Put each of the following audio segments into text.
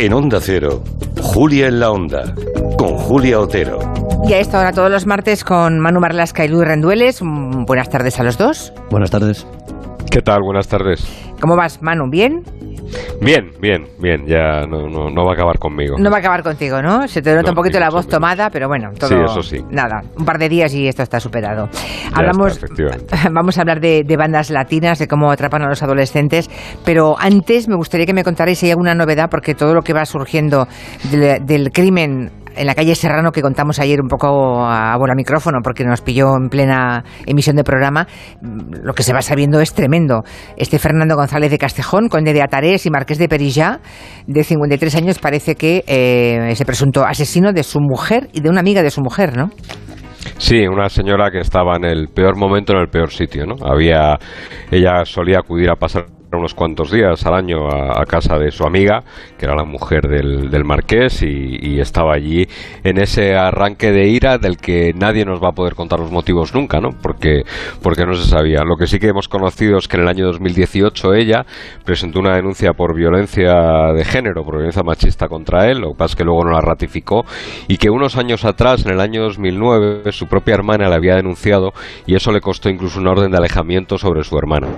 En Onda Cero, Julia en la Onda, con Julia Otero. Y a esta hora todos los martes con Manu Marlasca y Luis Rendueles. Mm, Buenas tardes a los dos. Buenas tardes. ¿Qué tal? Buenas tardes. ¿Cómo vas, Manu? ¿Bien? Bien, bien, bien. Ya no, no, no va a acabar conmigo. No va a acabar contigo, ¿no? Se te nota No, un poquito sí, la voz tomada, pero bueno, todo. Sí, eso sí. Nada, un par de días y esto está superado. Ya Hablamos, está, vamos a hablar de, de bandas latinas, de cómo atrapan a los adolescentes, pero antes me gustaría que me contarais si hay alguna novedad, porque todo lo que va surgiendo del crimen en la calle Serrano que contamos ayer un poco a bola micrófono porque nos pilló en plena emisión de programa, mm, lo que se va sabiendo es tremendo. Este Fernando González de Castejón, conde de Atarés y marqués de Perillá, de 53 años, parece que eh, ese presunto asesino de su mujer y de una amiga de su mujer, ¿no? Sí, una señora que estaba en el peor momento, en el peor sitio, ¿no? Había, ella solía acudir a pasar unos cuantos días al año a, casa de su amiga, que era la mujer del, del marqués, y, estaba allí en ese arranque de ira del que nadie nos va a poder contar los motivos nunca, ¿no? Porque, porque no se sabía. Lo que sí que hemos conocido es que en el año 2018 ella presentó una denuncia por violencia de género, por violencia machista contra él, lo que pasa es que luego no la ratificó, y que unos años atrás, en el año 2009, su propia hermana le había denunciado y eso le costó incluso una orden de alejamiento sobre su hermana.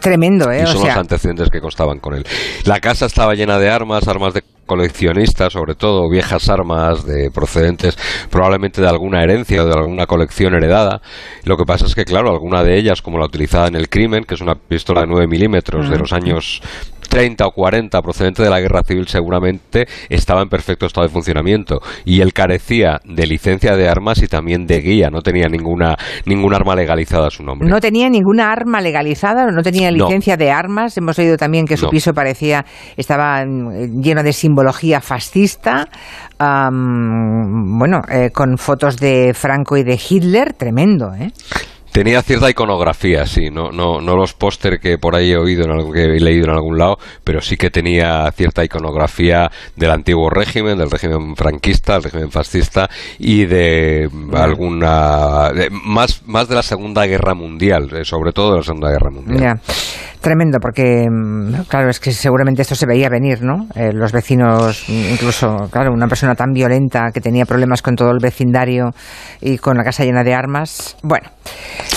Tremendo, ¿eh? Y O son sea, los antecedentes que constaban con él. La casa estaba llena de armas, armas de coleccionistas, sobre todo viejas armas de procedentes probablemente de alguna herencia o de alguna colección heredada. Lo que pasa es que, claro, alguna de ellas, como la utilizada en el crimen, que es una pistola de 9 milímetros de los años 30 o 40 procedente de la guerra civil seguramente estaba en perfecto estado de funcionamiento y él carecía de licencia de armas y también de guía, no tenía ninguna ningún arma legalizada a su nombre. no tenía ninguna arma legalizada, no tenía No. licencia de armas. Hemos oído también que su No. piso parecía estaba mm, lleno de simbología fascista, bueno, eh, con fotos de Franco y de Hitler, tremendo, ¿eh? Tenía cierta iconografía, sí, no, no, no los póster que por ahí he oído, en algo que he leído en algún lado, pero sí que tenía cierta iconografía del antiguo régimen, del régimen franquista, del régimen fascista y de alguna más más de la Segunda Guerra Mundial, eh, sobre todo de la Segunda Guerra Mundial. Ya. Tremendo, porque, mm, claro, es que seguramente esto se veía venir, ¿no? Eh, los vecinos, mm, incluso, claro, una persona tan violenta que tenía problemas con todo el vecindario y con la casa llena de armas. Bueno,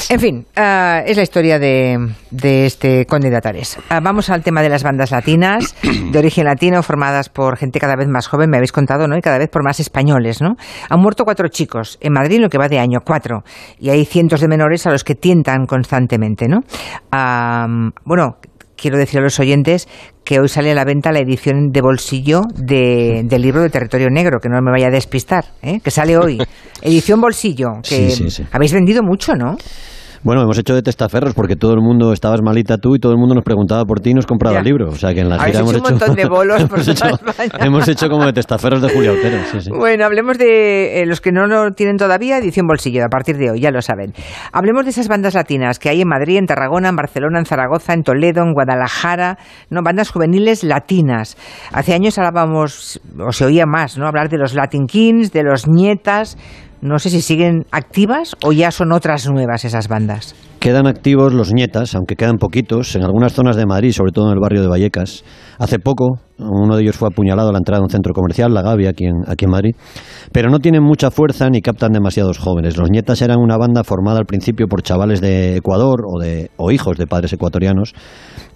en fin, ah, es la historia de, de este conde de Atares. Ah, vamos al tema de las bandas latinas, de origen latino, formadas por gente cada vez más joven, me habéis contado, ¿no? Y cada vez por más españoles, ¿no? Han muerto cuatro chicos en Madrid lo que va de año, cuatro. Y hay cientos de menores a los que tientan constantemente, ¿no? Bueno, quiero decir a los oyentes que hoy sale a la venta la edición de bolsillo de- del libro de Territorio Negro, que no me vaya a despistar, ¿eh? que sale hoy. edición bolsillo, que Sí, sí, sí. habéis vendido mucho, ¿no? Bueno, hemos hecho de testaferros porque todo el mundo estabas malita tú y todo el mundo nos preguntaba por ti y nos compraba el libro. O sea que en la gira hemos hecho un montón de bolos por hemos, hecho, hemos hecho como de testaferros de Julia Otero. Sí, sí. Bueno, hablemos de eh, los que no lo tienen todavía, edición bolsillo, a partir de hoy, ya lo saben. Hablemos de esas bandas latinas que hay en Madrid, en Tarragona, en Barcelona, en Zaragoza, en Toledo, en Guadalajara, no bandas juveniles latinas. Hace años hablábamos, o se oía más, ¿no? Hablar de los Latin Kings, de los Nietas. No sé si siguen activas o ya son otras nuevas esas bandas. Quedan activos los nietas, aunque quedan poquitos, en algunas zonas de Madrid, sobre todo en el barrio de Vallecas. Hace poco, uno de ellos fue apuñalado a la entrada de un centro comercial, La Gavia, aquí en, aquí en Madrid. Pero no tienen mucha fuerza ni captan demasiados jóvenes. Los nietas eran una banda formada al principio por chavales de Ecuador o, de, o hijos de padres ecuatorianos.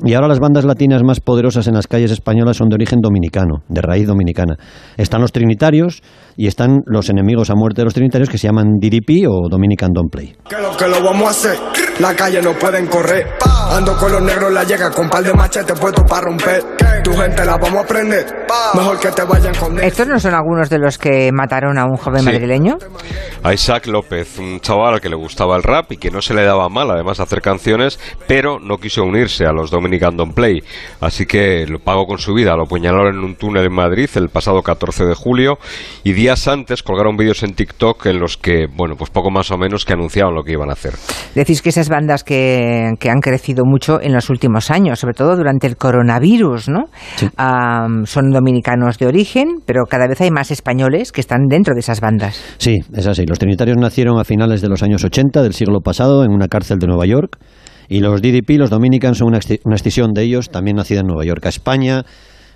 Y ahora las bandas latinas más poderosas en las calles españolas son de origen dominicano, de raíz dominicana. Están los trinitarios y están los enemigos a muerte de los trinitarios que se llaman DDP o Dominican Don't Play. Que lo que lo vamos a hacer, la calle no pueden correr. Ando con los negros, la llega con par de machetes puestos para romper. Tu gente la vamos a prender, mejor que te vayan con ¿Estos no son algunos de los que mataron a un joven Sí. madrileño? A Isaac López, un chaval al que le gustaba el rap y que no se le daba mal además hacer canciones, pero no quiso unirse a los Dominican Don't Play. Así que lo pagó con su vida, lo apuñalaron en un túnel en Madrid el pasado 14 de julio y días antes colgaron vídeos en TikTok en los que, bueno, pues poco más o menos que anunciaban lo que iban a hacer. Decís que bandas que, que han crecido mucho en los últimos años, sobre todo durante el coronavirus, ¿no? Son dominicanos de origen, pero cada vez hay más españoles que están dentro de esas bandas. Sí, es así. Los trinitarios nacieron a finales de los años 80 del siglo pasado en una cárcel de Nueva York y los DDP, los Dominicans, son una, una escisión de ellos, también nacida en Nueva York. A España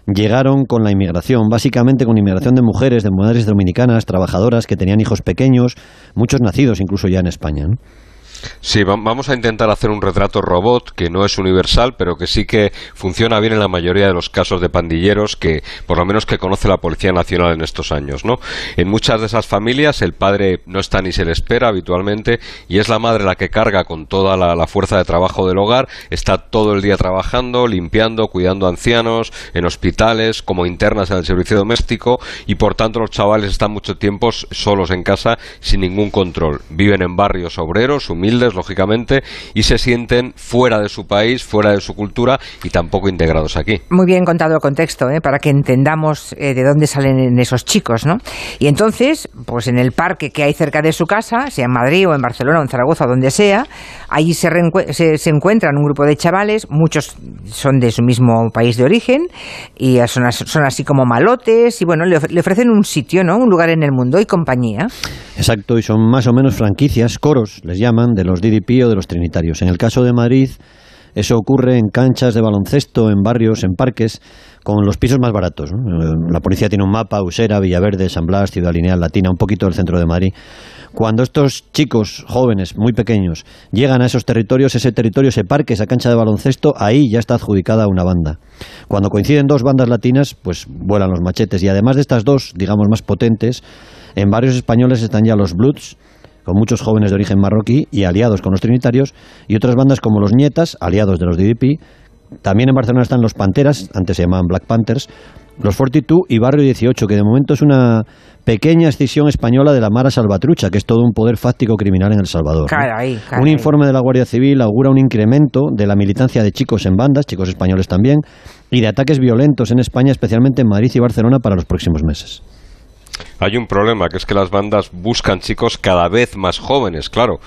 llegaron con la inmigración, básicamente con inmigración de mujeres, de madres dominicanas, trabajadoras que tenían hijos pequeños, muchos nacidos incluso ya en España. ¿no? Sí, vamos a intentar hacer un retrato robot que no es universal, pero que sí que funciona bien en la mayoría de los casos de pandilleros que, por lo menos, que conoce la Policía Nacional en estos años, ¿no? En muchas de esas familias el padre no está ni se le espera habitualmente y es la madre la que carga con toda la, la fuerza de trabajo del hogar, está todo el día trabajando, limpiando, cuidando ancianos, en hospitales, como internas en el servicio doméstico y, por tanto, los chavales están mucho tiempo solos en casa sin ningún control. Viven en barrios obreros, humildes, lógicamente, y se sienten fuera de su país, fuera de su cultura y tampoco integrados aquí. Muy bien contado el contexto, ¿eh? para que entendamos eh, de dónde salen esos chicos, ¿no? Y entonces, pues en el parque que hay cerca de su casa, sea en Madrid o en Barcelona o en Zaragoza o donde sea, allí se, se, encuentran un grupo de chavales, muchos son de su mismo país de origen y son, son así como malotes y bueno, le, le ofrecen un sitio, ¿no? Un lugar en el mundo y compañía. Exacto, y son más o menos franquicias, coros les llaman, de los DDP o de los trinitarios. En el caso de Madrid, eso ocurre en canchas de baloncesto, en barrios, en parques, con los pisos más baratos. La policía tiene un mapa, Usera, Villaverde, San Blas, Ciudad Lineal, Latina, un poquito del centro de Madrid. Cuando estos chicos jóvenes, muy pequeños, llegan a esos territorios, ese territorio, ese parque, esa cancha de baloncesto, ahí ya está adjudicada una banda. Cuando coinciden dos bandas latinas, pues vuelan los machetes. Y además de estas dos, digamos, más potentes, en barrios españoles están ya los Bloods, con muchos jóvenes de origen marroquí y aliados con los trinitarios, y otras bandas como los Nietas, aliados de los DDP. También en Barcelona están los Panteras, antes se llamaban Black Panthers, los 42 y Barrio 18, que de momento es una pequeña escisión española de la Mara Salvatrucha, que es todo un poder fáctico criminal en El Salvador. Un informe de la Guardia Civil augura un incremento de la militancia de chicos en bandas, chicos españoles también, y de ataques violentos en España, especialmente en Madrid y Barcelona, para los próximos meses hay un problema, que es que las bandas buscan chicos cada vez más jóvenes, claro,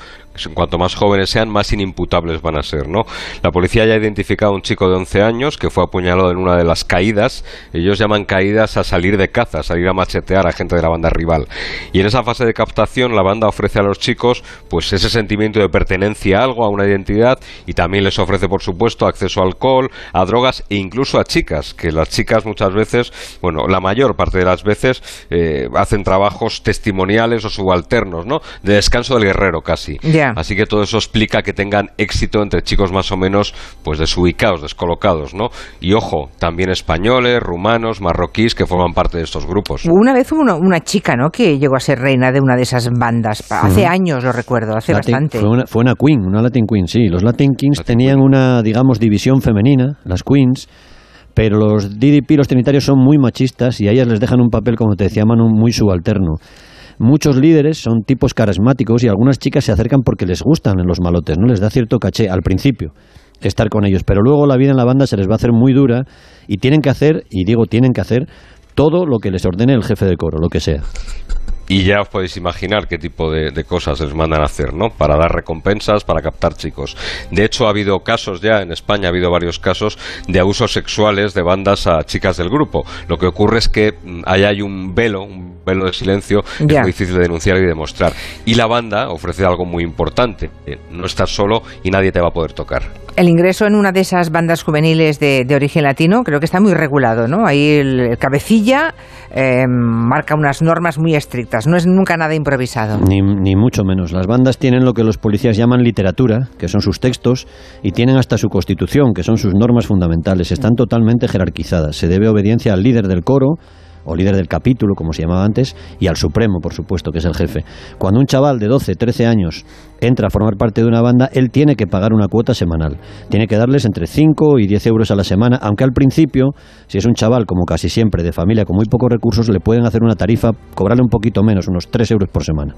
cuanto más jóvenes sean, más inimputables van a ser, ¿no? La policía ya ha identificado a un chico de 11 años que fue apuñalado en una de las caídas. Ellos llaman caídas a salir de caza, a salir a machetear a gente de la banda rival. Y en esa fase de captación, la banda ofrece a los chicos, pues, ese sentimiento de pertenencia a algo, a una identidad, y también les ofrece, por supuesto, acceso a alcohol, a drogas e incluso a chicas, que las chicas muchas veces, bueno, la mayor parte de las veces, eh, hacen trabajos testimoniales o subalternos, ¿no? De descanso del guerrero casi. Así que todo eso explica que tengan éxito entre chicos más o menos pues desubicados, descolocados, ¿no? Y ojo, también españoles, rumanos, marroquíes que forman parte de estos grupos. Una vez hubo una, chica, ¿no? Que llegó a ser reina de una de esas bandas. Hace años lo recuerdo, hace bastante. Fue una, fue una queen, una Latin Queen, sí. Los Latin Kings tenían una, digamos, división femenina, las queens pero los DDP, los trinitarios, son muy machistas y a ellas les dejan un papel, como te decía Manu, muy subalterno. Muchos líderes son tipos carismáticos y algunas chicas se acercan porque les gustan en los malotes, ¿no? Les da cierto caché al principio estar con ellos, pero luego la vida en la banda se les va a hacer muy dura y tienen que hacer, y digo tienen que hacer, todo lo que les ordene el jefe de coro, lo que sea. Y ya os podéis imaginar qué tipo de, cosas les mandan a hacer, ¿no? Para dar recompensas, para captar chicos. De hecho, ha habido casos ya, en España ha habido varios casos de abusos sexuales de bandas a chicas del grupo. Lo que ocurre es que mm, ahí hay un velo, un velo de silencio, es muy difícil de denunciar y demostrar. Y la banda ofrece algo muy importante. No estás solo y nadie te va a poder tocar. El ingreso en una de esas bandas juveniles de, origen latino creo que está muy regulado, ¿no? Ahí el, cabecilla eh, marca unas normas muy estrictas, no es nunca nada improvisado. Ni, ni, mucho menos. Las bandas tienen lo que los policías llaman literatura, que son sus textos, y tienen hasta su constitución, que son sus normas fundamentales. Están totalmente jerarquizadas. Se debe obediencia al líder del coro, o líder del capítulo, como se llamaba antes, y al Supremo, por supuesto, que es el jefe. Cuando un chaval de 12, 13 años entra a formar parte de una banda, él tiene que pagar una cuota semanal. Tiene que darles entre 5 y 10 euros a la semana, aunque al principio, si es un chaval, como casi siempre, de familia con muy pocos recursos, le pueden hacer una tarifa, cobrarle un poquito menos, unos 3 euros por semana.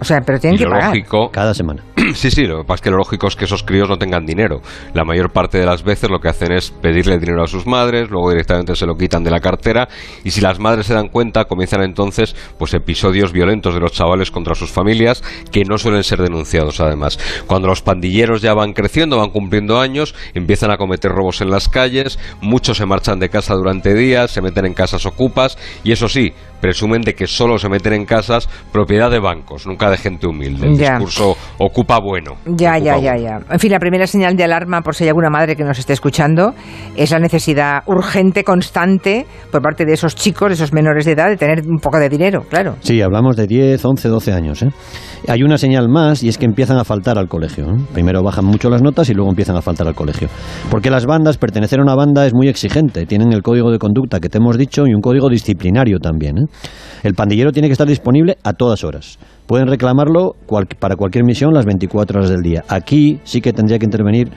O sea, pero tienen que pagar. cada semana. Sí, sí, lo que pasa es que lo lógico es que esos críos no tengan dinero. La mayor parte de las veces lo que hacen es pedirle dinero a sus madres, luego directamente se lo quitan de la cartera y si las madres se dan cuenta comienzan entonces pues episodios violentos de los chavales contra sus familias que no suelen ser denunciados además. Cuando los pandilleros ya van creciendo, van cumpliendo años, empiezan a cometer robos en las calles, muchos se marchan de casa durante días, se meten en casas ocupas y eso sí, presumen de que solo se meten en casas propiedad de bancos, nunca de gente humilde. El Ya. discurso ocupa bueno. Ya, ocupa ya, ya, bueno. ya. En fin, la primera señal de alarma, por si hay alguna madre que nos esté escuchando, es la necesidad urgente, constante, por parte de esos chicos, de esos menores de edad, de tener un poco de dinero, claro. Sí, hablamos de 10, 11, 12 años. ¿eh? Hay una señal más y es que empiezan a faltar al colegio. ¿eh? Primero bajan mucho las notas y luego empiezan a faltar al colegio. Porque las bandas, pertenecer a una banda es muy exigente. Tienen el código de conducta que te hemos dicho y un código disciplinario también. ¿eh? El pandillero tiene que estar disponible a todas horas. Pueden reclamarlo para cualquier misión las 24 horas del día. Aquí sí que tendría que intervenir,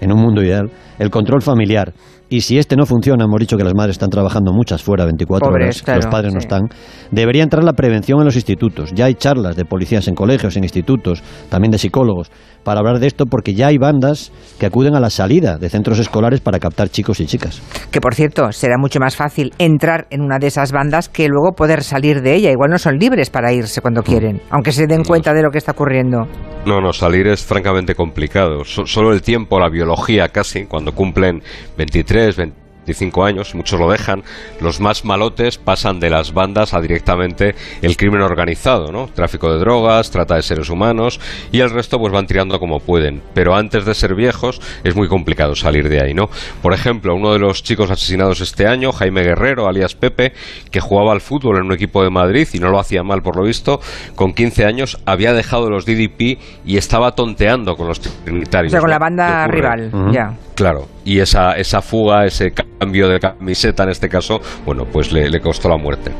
en un mundo ideal, el control familiar. Y si este no funciona, hemos dicho que las madres están trabajando muchas fuera 24 Pobres, horas, claro, los padres no están, debería entrar la prevención en los institutos. Ya hay charlas de policías en colegios, en institutos, también de psicólogos, para hablar de esto porque ya hay bandas que acuden a la salida de centros escolares para captar chicos y chicas. Que por cierto, será mucho más fácil entrar en una de esas bandas que luego poder salir de ella. Igual no son libres para irse cuando quieren, aunque se den cuenta de lo que está ocurriendo. No, no, salir es francamente complicado. So- solo el tiempo, la biología casi, cuando cumplen 23, es 25 años, muchos lo dejan, los más malotes pasan de las bandas a directamente el crimen organizado, ¿no? Tráfico de drogas, trata de seres humanos y el resto pues van tirando como pueden. Pero antes de ser viejos es muy complicado salir de ahí, ¿no? Por ejemplo, uno de los chicos asesinados este año, Jaime Guerrero, alias Pepe, que jugaba al fútbol en un equipo de Madrid y no lo hacía mal por lo visto, con 15 años había dejado los DDP y estaba tonteando con los O trinitarios. sea, con ¿no? la banda rival, ya. Claro, y esa, esa fuga, ese cambio de camiseta en este caso, bueno, pues le, costó la muerte.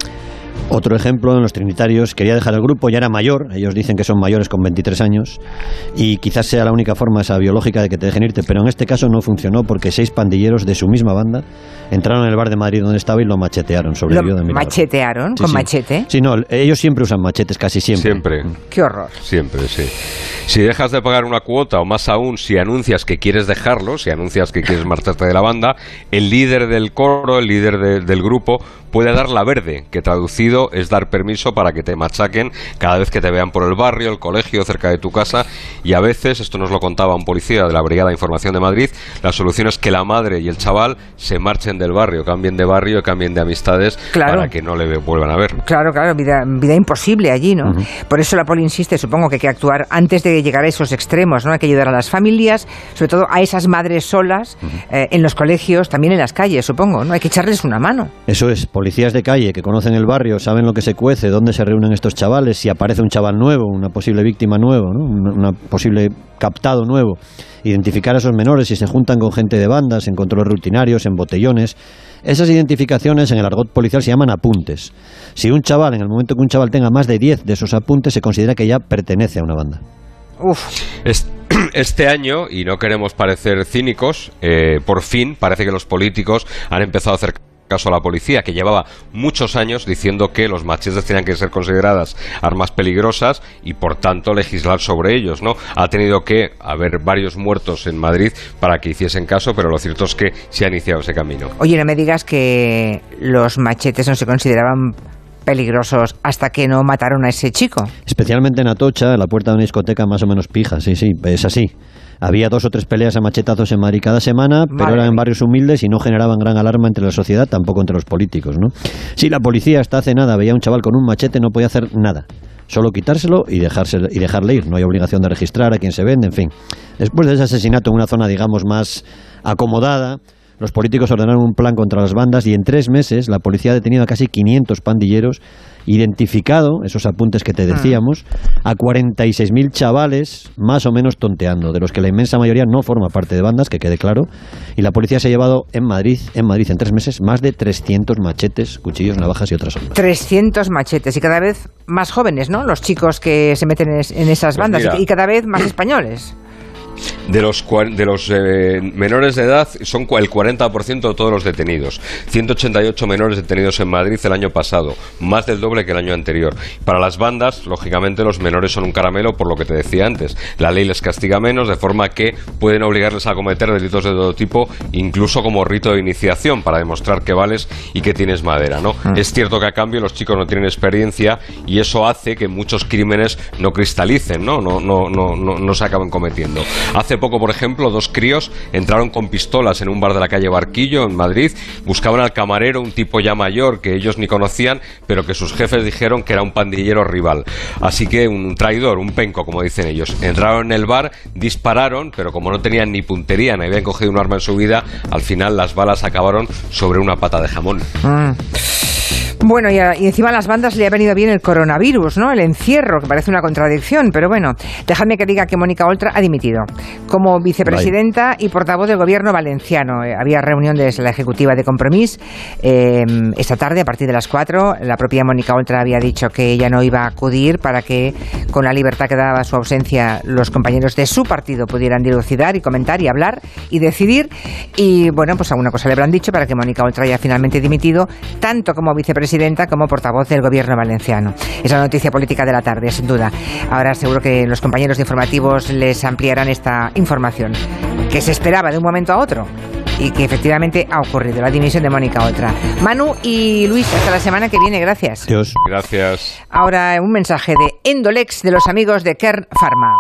Otro ejemplo en los trinitarios, quería dejar el grupo, ya era mayor, ellos dicen que son mayores con 23 años, y quizás sea la única forma esa biológica de que te dejen irte, pero en este caso no funcionó porque seis pandilleros de su misma banda entraron en el bar de Madrid donde estaba y lo machetearon, sobrevivió de milagro. machetearon Sí, con sí. machete. Sí, no, ellos siempre usan machetes, casi siempre. Siempre. Qué horror. Siempre, sí. Si dejas de pagar una cuota, o más aún, si anuncias que quieres dejarlo, si anuncias que quieres marcharte de la banda, el líder del coro, el líder de- del grupo, puede dar la verde, que traducido es dar permiso para que te machaquen cada vez que te vean por el barrio, el colegio, cerca de tu casa. Y a veces, esto nos lo contaba un policía de la Brigada de Información de Madrid, la solución es que la madre y el chaval se marchen del barrio, cambien de barrio, cambien de amistades Claro. para que no le vuelvan a ver. Claro, claro, vida, vida imposible allí, ¿no? Por eso la poli insiste, supongo que hay que actuar antes de llegar a esos extremos, ¿no? Hay que ayudar a las familias, sobre todo a esas madres solas, eh, en los colegios, también en las calles, supongo, ¿no? Hay que echarles una mano. Eso es, policías de calle que conocen el barrio, saben lo que se cuece, dónde se reúnen estos chavales, si aparece un chaval nuevo, una posible víctima nueva, ¿no? una, una posible captado nuevo, identificar a esos menores si se juntan con gente de bandas, en controles rutinarios, en botellones. Esas identificaciones en el argot policial se llaman apuntes. Si un chaval, en el momento que un chaval tenga más de 10 de esos apuntes, se considera que ya pertenece a una banda. Uf, Es- Este año, y no queremos parecer cínicos, eh, por fin parece que los políticos han empezado a hacer caso a la policía, que llevaba muchos años diciendo que los machetes tenían que ser consideradas armas peligrosas y por tanto legislar sobre ellos, ¿no? Ha tenido que haber varios muertos en Madrid para que hiciesen caso, pero lo cierto es que se ha iniciado ese camino. oye, no me digas que los machetes no se consideraban peligrosos hasta que no mataron a ese chico. Especialmente en Atocha, en la puerta de una discoteca más o menos pija, sí, sí, es así. Había dos o tres peleas a machetazos en Madrid cada semana, pero eran en barrios humildes y no generaban gran alarma entre la sociedad, tampoco entre los políticos, ¿no? Si la policía hasta hace nada veía a un chaval con un machete, no podía hacer nada. Solo quitárselo y, dejarse, y dejarle ir. No hay obligación de registrar a quien se vende, en fin. Después de ese asesinato en una zona, digamos, más acomodada, los políticos ordenaron un plan contra las bandas y en tres meses la policía ha detenido a casi 500 pandilleros, identificado, esos apuntes que te decíamos, a 46.000 chavales más o menos tonteando, de los que la inmensa mayoría no forma parte de bandas, que quede claro. Y la policía se ha llevado en Madrid, en Madrid en tres meses, más de 300 machetes, cuchillos, navajas y otras armas. 300 machetes y cada vez más jóvenes, ¿no? Los chicos que se meten en, es- en esas Pues bandas mira. y cada vez más españoles. De los, de los eh, menores de edad son el 40% de todos los detenidos. 188 menores detenidos en Madrid el año pasado, más del doble que el año anterior. Para las bandas, lógicamente, los menores son un caramelo, por lo que te decía antes. La ley les castiga menos, de forma que pueden obligarles a cometer delitos de todo tipo, incluso como rito de iniciación, para demostrar que vales y que tienes madera. ¿no? Es cierto que a cambio los chicos no tienen experiencia y eso hace que muchos crímenes no cristalicen, no, no, no, no, no, no se acaben cometiendo. Hace hace poco, por ejemplo, dos críos entraron con pistolas en un bar de la calle Barquillo, en Madrid, buscaban al camarero, un tipo ya mayor que ellos ni conocían, pero que sus jefes dijeron que era un pandillero rival. Así que un traidor, un penco, como dicen ellos. Entraron en el bar, dispararon, pero como no tenían ni puntería, ni habían cogido un arma en su vida, al final las balas acabaron sobre una pata de jamón. Mm. Bueno, y, y, encima a las bandas le ha venido bien el coronavirus, ¿no? El encierro, que parece una contradicción, pero bueno, dejadme que diga que Mónica Oltra ha dimitido como vicepresidenta y portavoz del gobierno valenciano. Eh, había reunión de la ejecutiva de Compromís eh, esta tarde a partir de las 4. La propia Mónica Oltra había dicho que ella no iba a acudir para que, con la libertad que daba su ausencia, los compañeros de su partido pudieran dilucidar y comentar y hablar y decidir. Y bueno, pues alguna cosa le habrán dicho para que Mónica Oltra haya finalmente dimitido, tanto como vicepresidenta como portavoz del gobierno valenciano. Es la noticia política de la tarde, sin duda. Ahora seguro que los compañeros de informativos les ampliarán esta información, que se esperaba de un momento a otro y que efectivamente ha ocurrido, la dimisión de Mónica Otra. Manu y Luis, hasta la semana que viene, gracias. Dios. Gracias. Ahora un mensaje de Endolex de los amigos de Kern Pharma.